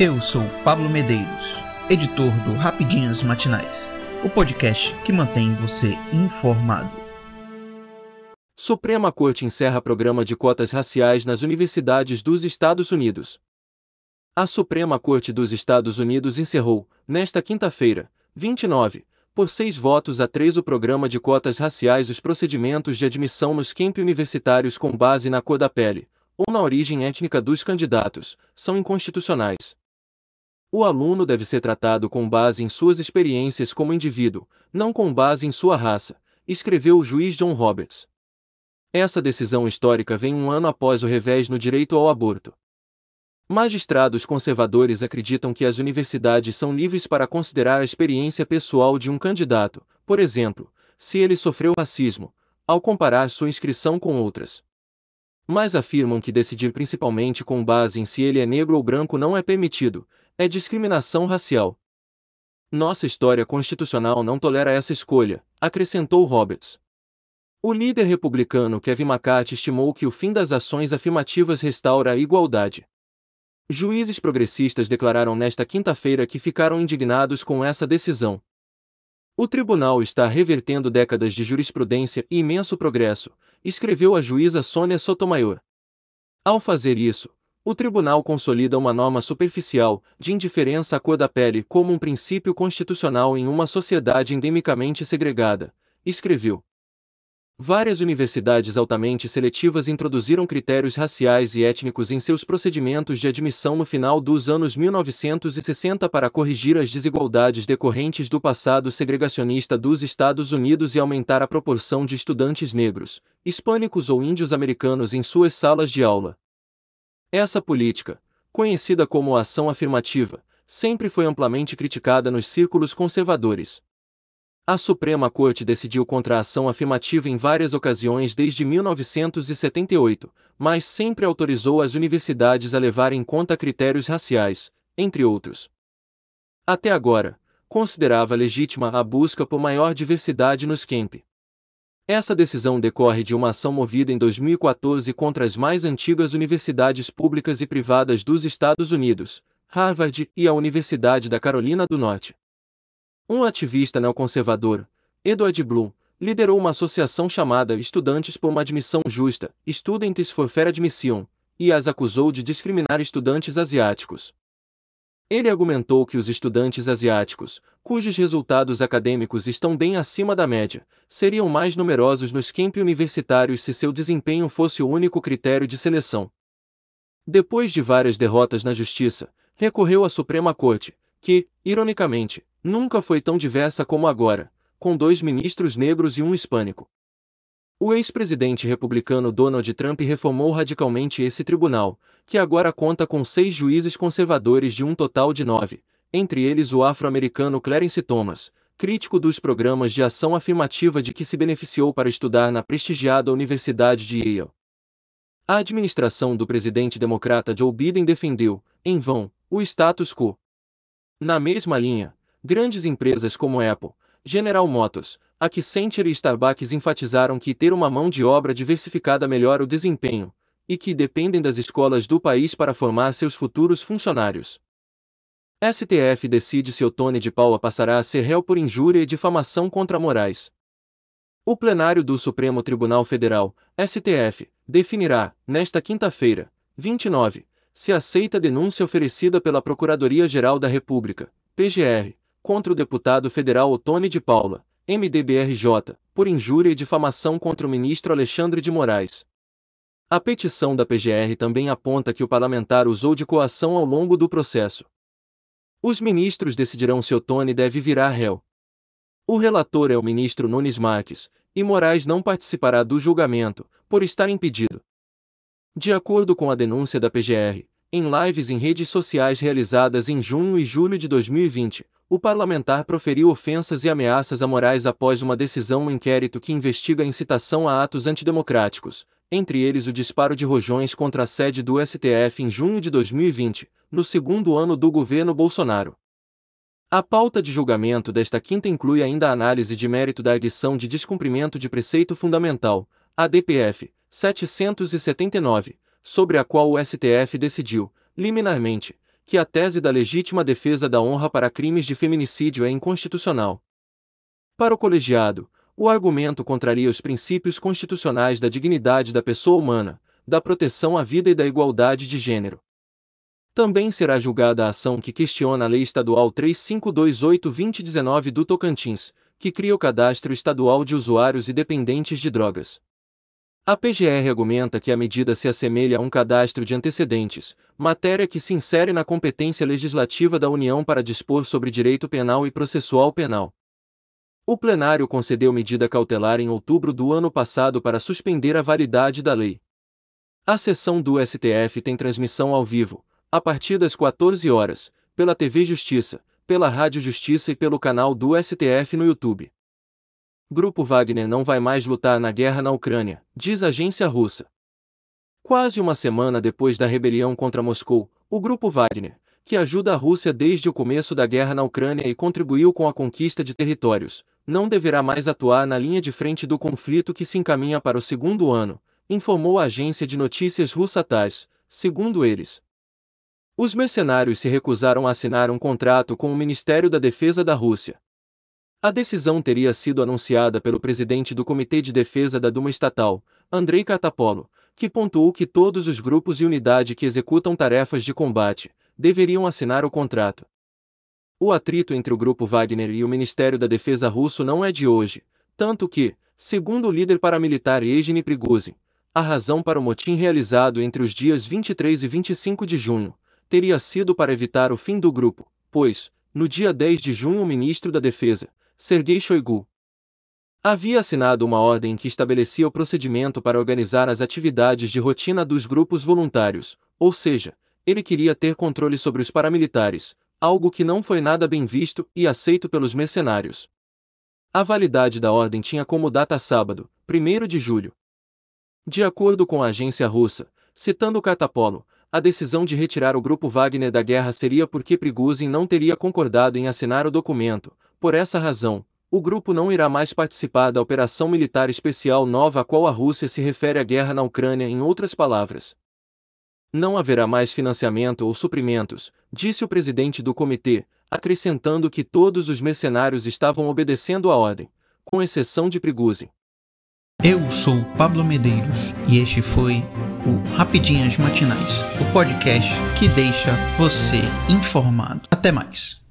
Eu sou Pablo Medeiros, editor do Rapidinhas Matinais, o podcast que mantém você informado. Suprema Corte encerra programa de cotas raciais nas universidades dos Estados Unidos. A Suprema Corte dos Estados Unidos encerrou, nesta quinta-feira, 29, por seis votos a três o programa de cotas raciais os procedimentos de admissão nos campi universitários com base na cor da pele, ou na origem étnica dos candidatos, são inconstitucionais. O aluno deve ser tratado com base em suas experiências como indivíduo, não com base em sua raça, escreveu o juiz John Roberts. Essa decisão histórica vem um ano após o revés no direito ao aborto. Magistrados conservadores acreditam que as universidades são livres para considerar a experiência pessoal de um candidato, por exemplo, se ele sofreu racismo, ao comparar sua inscrição com outras. Mas afirmam que decidir principalmente com base em se ele é negro ou branco não é permitido, é discriminação racial. Nossa história constitucional não tolera essa escolha, acrescentou Roberts. O líder republicano Kevin McCarthy estimou que o fim das ações afirmativas restaura a igualdade. Juízes progressistas declararam nesta quinta-feira que ficaram indignados com essa decisão. O tribunal está revertendo décadas de jurisprudência e imenso progresso, escreveu a juíza Sônia Sotomayor. Ao fazer isso, o tribunal consolida uma norma superficial, de indiferença à cor da pele, como um princípio constitucional em uma sociedade endemicamente segregada, escreveu. Várias universidades altamente seletivas introduziram critérios raciais e étnicos em seus procedimentos de admissão no final dos anos 1960 para corrigir as desigualdades decorrentes do passado segregacionista dos Estados Unidos e aumentar a proporção de estudantes negros, hispânicos ou índios americanos em suas salas de aula. Essa política, conhecida como ação afirmativa, sempre foi amplamente criticada nos círculos conservadores. A Suprema Corte decidiu contra a ação afirmativa em várias ocasiões desde 1978, mas sempre autorizou as universidades a levar em conta critérios raciais, entre outros. Até agora, considerava legítima a busca por maior diversidade nos campi. Essa decisão decorre de uma ação movida em 2014 contra as mais antigas universidades públicas e privadas dos Estados Unidos, Harvard e a Universidade da Carolina do Norte. Um ativista neoconservador, Edward Bloom, liderou uma associação chamada Estudantes por uma Admissão Justa, Students for Fair Admission, e as acusou de discriminar estudantes asiáticos. Ele argumentou que os estudantes asiáticos, cujos resultados acadêmicos estão bem acima da média, seriam mais numerosos nos campi universitários se seu desempenho fosse o único critério de seleção. Depois de várias derrotas na justiça, recorreu à Suprema Corte, que, ironicamente, nunca foi tão diversa como agora, com dois ministros negros e um hispânico. O ex-presidente republicano Donald Trump reformou radicalmente esse tribunal, que agora conta com seis juízes conservadores de um total de nove, entre eles o afro-americano Clarence Thomas, crítico dos programas de ação afirmativa de que se beneficiou para estudar na prestigiada Universidade de Yale. A administração do presidente democrata Joe Biden defendeu, em vão, o status quo. Na mesma linha, grandes empresas como Apple, General Motors, Accenture e Starbucks enfatizaram que ter uma mão de obra diversificada melhora o desempenho, e que dependem das escolas do país para formar seus futuros funcionários. STF decide se Otone de Paula passará a ser réu por injúria e difamação contra Moraes. O plenário do Supremo Tribunal Federal, STF, definirá, nesta quinta-feira, 29, se aceita a denúncia oferecida pela Procuradoria-Geral da República, PGR, contra o deputado federal Otone de Paula, MDBRJ, por injúria e difamação contra o ministro Alexandre de Moraes. A petição da PGR também aponta que o parlamentar usou de coação ao longo do processo. Os ministros decidirão se Otone deve virar réu. O relator é o ministro Nunes Marques, e Moraes não participará do julgamento, por estar impedido. De acordo com a denúncia da PGR, em lives em redes sociais realizadas em junho e julho de 2020, o parlamentar proferiu ofensas e ameaças a Moraes após uma decisão no inquérito que investiga a incitação a atos antidemocráticos, entre eles o disparo de rojões contra a sede do STF em junho de 2020, no segundo ano do governo Bolsonaro. A pauta de julgamento desta quinta inclui ainda a análise de mérito da adição de descumprimento de preceito fundamental, ADPF 779, sobre a qual o STF decidiu, liminarmente, que a tese da legítima defesa da honra para crimes de feminicídio é inconstitucional. Para o colegiado, o argumento contraria os princípios constitucionais da dignidade da pessoa humana, da proteção à vida e da igualdade de gênero. Também será julgada a ação que questiona a Lei Estadual 3528-2019 do Tocantins, que cria o Cadastro Estadual de Usuários e Dependentes de Drogas. A PGR argumenta que a medida se assemelha a um cadastro de antecedentes, matéria que se insere na competência legislativa da União para dispor sobre direito penal e processual penal. O plenário concedeu medida cautelar em outubro do ano passado para suspender a validade da lei. A sessão do STF tem transmissão ao vivo, a partir das 14 horas, pela TV Justiça, pela Rádio Justiça e pelo canal do STF no YouTube. Grupo Wagner não vai mais lutar na guerra na Ucrânia, diz agência russa. Quase uma semana depois da rebelião contra Moscou, o Grupo Wagner, que ajuda a Rússia desde o começo da guerra na Ucrânia e contribuiu com a conquista de territórios, não deverá mais atuar na linha de frente do conflito que se encaminha para o segundo ano, informou a agência de notícias russa TASS, segundo eles. Os mercenários se recusaram a assinar um contrato com o Ministério da Defesa da Rússia. A decisão teria sido anunciada pelo presidente do Comitê de Defesa da Duma Estatal, Andrei Catapolo, que pontuou que todos os grupos e unidade que executam tarefas de combate deveriam assinar o contrato. O atrito entre o Grupo Wagner e o Ministério da Defesa russo não é de hoje, tanto que, segundo o líder paramilitar Evgeny Prigozhin, a razão para o motim realizado entre os dias 23 e 25 de junho teria sido para evitar o fim do grupo, pois, no dia 10 de junho o ministro da Defesa, Sergei Shoigu, havia assinado uma ordem que estabelecia o procedimento para organizar as atividades de rotina dos grupos voluntários, ou seja, ele queria ter controle sobre os paramilitares, algo que não foi nada bem visto e aceito pelos mercenários. A validade da ordem tinha como data sábado, 1 de julho. De acordo com a agência russa, citando Catapolo, a decisão de retirar o grupo Wagner da guerra seria porque Prigozhin não teria concordado em assinar o documento, por essa razão, o grupo não irá mais participar da operação militar especial nova a qual a Rússia se refere à guerra na Ucrânia em outras palavras. Não haverá mais financiamento ou suprimentos, disse o presidente do comitê, acrescentando que todos os mercenários estavam obedecendo a ordem, com exceção de Prigozhin. Eu sou Pablo Medeiros e este foi o Rapidinhas Matinais, o podcast que deixa você informado. Até mais.